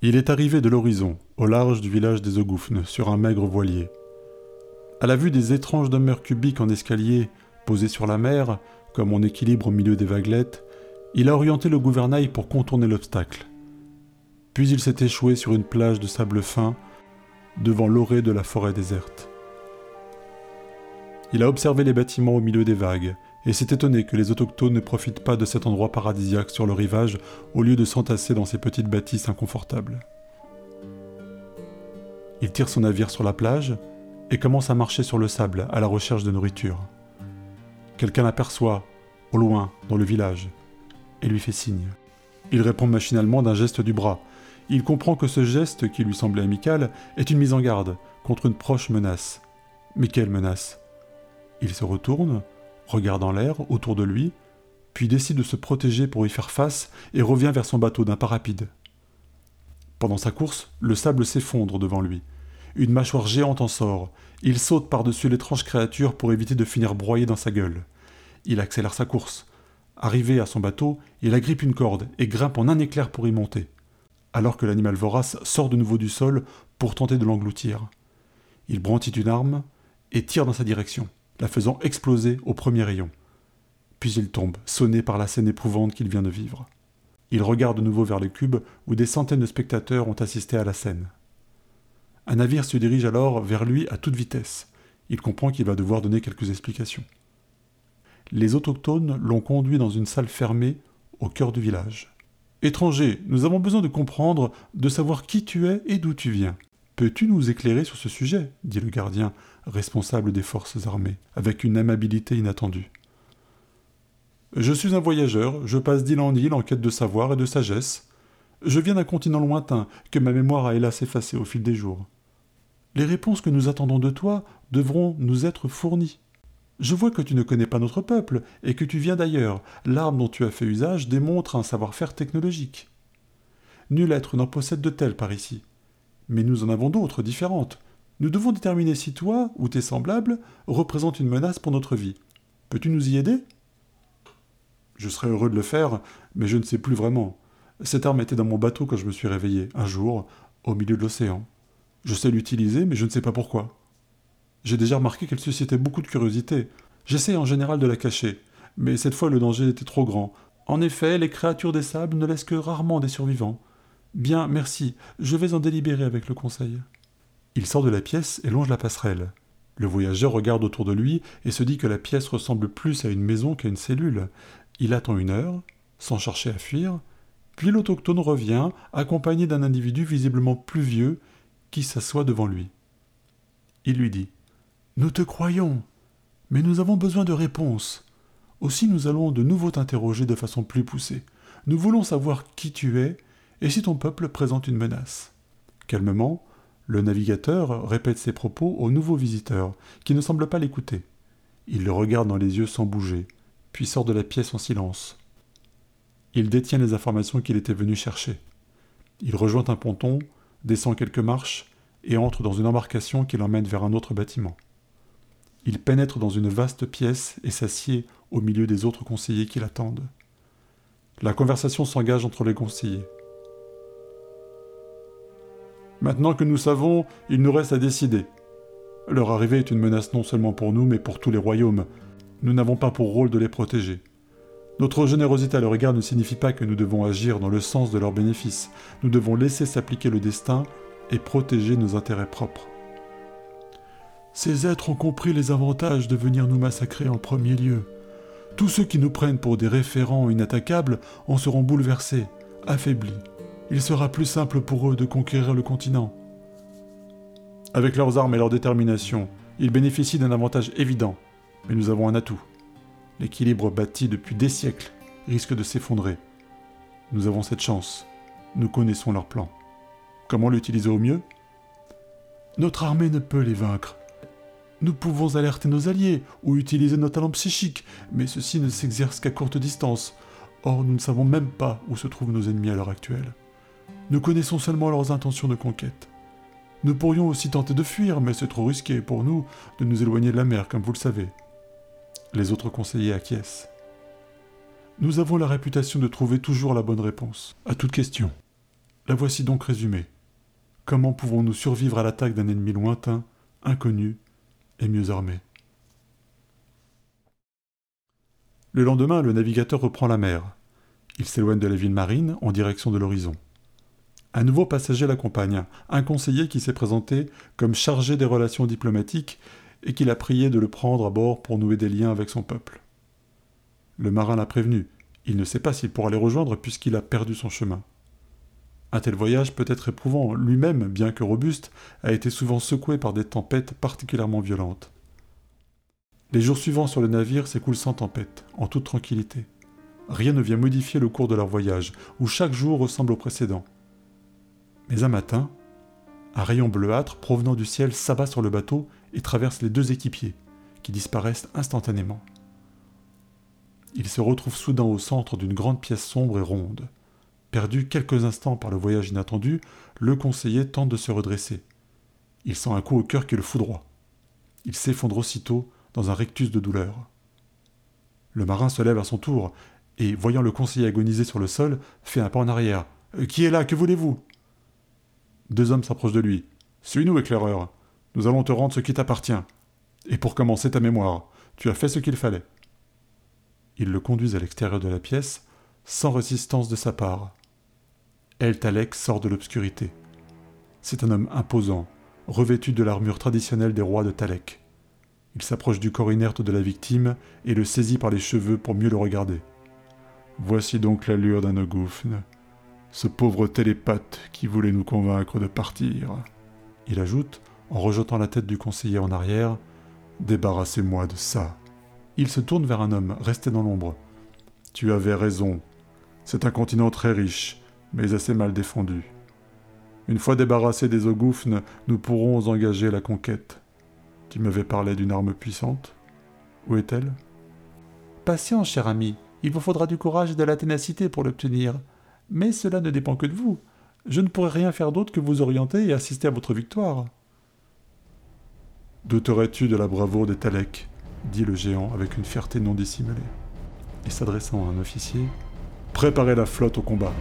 Il est arrivé de l'horizon, au large du village des Ogoufnes, sur un maigre voilier. À la vue des étranges demeures cubiques en escalier, posées sur la mer, comme en équilibre au milieu des vaguelettes, il a orienté le gouvernail pour contourner l'obstacle. Puis il s'est échoué sur une plage de sable fin, devant l'orée de la forêt déserte. Il a observé les bâtiments au milieu des vagues, et s'est étonné que les autochtones ne profitent pas de cet endroit paradisiaque sur le rivage au lieu de s'entasser dans ces petites bâtisses inconfortables. Il tire son navire sur la plage et commence à marcher sur le sable à la recherche de nourriture. Quelqu'un l'aperçoit, au loin, dans le village, et lui fait signe. Il répond machinalement d'un geste du bras. Il comprend que ce geste, qui lui semblait amical, est une mise en garde contre une proche menace. Mais quelle menace? Il se retourne, regarde en l'air autour de lui, puis décide de se protéger pour y faire face et revient vers son bateau d'un pas rapide. Pendant sa course, le sable s'effondre devant lui. Une mâchoire géante en sort. Il saute par-dessus l'étrange créature pour éviter de finir broyé dans sa gueule. Il accélère sa course. Arrivé à son bateau, il agrippe une corde et grimpe en un éclair pour y monter, alors que l'animal vorace sort de nouveau du sol pour tenter de l'engloutir. Il brandit une arme et tire dans sa direction la faisant exploser au premier rayon. Puis il tombe, sonné par la scène éprouvante qu'il vient de vivre. Il regarde de nouveau vers le cube où des centaines de spectateurs ont assisté à la scène. Un navire se dirige alors vers lui à toute vitesse. Il comprend qu'il va devoir donner quelques explications. Les autochtones l'ont conduit dans une salle fermée au cœur du village. Étranger, nous avons besoin de comprendre, de savoir qui tu es et d'où tu viens. Peux-tu nous éclairer sur ce sujet dit le gardien, responsable des forces armées, avec une amabilité inattendue. Je suis un voyageur, je passe d'île en île en quête de savoir et de sagesse. Je viens d'un continent lointain que ma mémoire a hélas effacé au fil des jours. Les réponses que nous attendons de toi devront nous être fournies. Je vois que tu ne connais pas notre peuple et que tu viens d'ailleurs. L'arme dont tu as fait usage démontre un savoir-faire technologique. Nul être n'en possède de tel par ici. Mais nous en avons d'autres, différentes. Nous devons déterminer si toi, ou tes semblables, représentent une menace pour notre vie. Peux-tu nous y aider? Je serais heureux de le faire, mais je ne sais plus vraiment. Cette arme était dans mon bateau quand je me suis réveillé, un jour, au milieu de l'océan. Je sais l'utiliser, mais je ne sais pas pourquoi. J'ai déjà remarqué qu'elle suscitait beaucoup de curiosité. J'essaie en général de la cacher, mais cette fois le danger était trop grand. En effet, les créatures des sables ne laissent que rarement des survivants. Bien, merci. Je vais en délibérer avec le conseil. Il sort de la pièce et longe la passerelle. Le voyageur regarde autour de lui et se dit que la pièce ressemble plus à une maison qu'à une cellule. Il attend une heure, sans chercher à fuir, puis l'autochtone revient, accompagné d'un individu visiblement plus vieux, qui s'assoit devant lui. Il lui dit Nous te croyons, mais nous avons besoin de réponses. Aussi nous allons de nouveau t'interroger de façon plus poussée. Nous voulons savoir qui tu es et si ton peuple présente une menace? Calmement, le navigateur répète ses propos au nouveau visiteur, qui ne semble pas l'écouter. Il le regarde dans les yeux sans bouger, puis sort de la pièce en silence. Il détient les informations qu'il était venu chercher. Il rejoint un ponton, descend quelques marches et entre dans une embarcation qui l'emmène vers un autre bâtiment. Il pénètre dans une vaste pièce et s'assied au milieu des autres conseillers qui l'attendent. La conversation s'engage entre les conseillers. Maintenant que nous savons, il nous reste à décider. Leur arrivée est une menace non seulement pour nous, mais pour tous les royaumes. Nous n'avons pas pour rôle de les protéger. Notre générosité à leur égard ne signifie pas que nous devons agir dans le sens de leurs bénéfices. Nous devons laisser s'appliquer le destin et protéger nos intérêts propres. Ces êtres ont compris les avantages de venir nous massacrer en premier lieu. Tous ceux qui nous prennent pour des référents inattaquables en seront bouleversés, affaiblis il sera plus simple pour eux de conquérir le continent. Avec leurs armes et leur détermination, ils bénéficient d'un avantage évident, mais nous avons un atout. L'équilibre bâti depuis des siècles risque de s'effondrer. Nous avons cette chance. Nous connaissons leur plan. Comment l'utiliser au mieux? Notre armée ne peut les vaincre. Nous pouvons alerter nos alliés ou utiliser nos talents psychiques, mais ceci ne s'exerce qu'à courte distance. Or, nous ne savons même pas où se trouvent nos ennemis à l'heure actuelle. Nous connaissons seulement leurs intentions de conquête. Nous pourrions aussi tenter de fuir, mais c'est trop risqué pour nous de nous éloigner de la mer, comme vous le savez. Les autres conseillers acquiescent. Nous avons la réputation de trouver toujours la bonne réponse à toute question. La voici donc résumée. Comment pouvons-nous survivre à l'attaque d'un ennemi lointain, inconnu et mieux armé? Le lendemain, le navigateur reprend la mer. Il s'éloigne de la ville marine en direction de l'horizon. Un nouveau passager l'accompagne, un conseiller qui s'est présenté comme chargé des relations diplomatiques et qu'il a prié de le prendre à bord pour nouer des liens avec son peuple. Le marin l'a prévenu, il ne sait pas s'il pourra les rejoindre puisqu'il a perdu son chemin. Un tel voyage peut être éprouvant, lui-même, bien que robuste, a été souvent secoué par des tempêtes particulièrement violentes. Les jours suivants sur le navire s'écoulent sans tempête, en toute tranquillité. Rien ne vient modifier le cours de leur voyage, où chaque jour ressemble au précédent. Mais un matin, un rayon bleuâtre provenant du ciel s'abat sur le bateau et traverse les deux équipiers, qui disparaissent instantanément. Ils se retrouvent soudain au centre d'une grande pièce sombre et ronde. Perdu quelques instants par le voyage inattendu, le conseiller tente de se redresser. Il sent un coup au cœur qui le foudroie. Il s'effondre aussitôt dans un rectus de douleur. Le marin se lève à son tour et, voyant le conseiller agoniser sur le sol, fait un pas en arrière. Euh, qui est là? Que voulez-vous? Deux hommes s'approchent de lui. Suis-nous, éclaireur. Nous allons te rendre ce qui t'appartient. Et pour commencer ta mémoire, tu as fait ce qu'il fallait. Ils le conduisent à l'extérieur de la pièce, sans résistance de sa part. El Talek sort de l'obscurité. C'est un homme imposant, revêtu de l'armure traditionnelle des rois de Talek. Il s'approche du corps inerte de la victime et le saisit par les cheveux pour mieux le regarder. Voici donc l'allure d'un ogoufne, ce pauvre télépathe qui voulait nous convaincre de partir. Il ajoute, en rejetant la tête du conseiller en arrière, Débarrassez-moi de ça. Il se tourne vers un homme resté dans l'ombre. Tu avais raison. C'est un continent très riche, mais assez mal défendu. Une fois débarrassés des Ogoufnes, nous pourrons engager la conquête. Tu m'avais parlé d'une arme puissante. Où est-elle? Patience, cher ami. Il vous faudra du courage et de la ténacité pour l'obtenir. Mais cela ne dépend que de vous. Je ne pourrai rien faire d'autre que vous orienter et assister à votre victoire. Douterais-tu de la bravoure des Taleks dit le géant avec une fierté non dissimulée. Et s'adressant à un officier, Préparez la flotte au combat.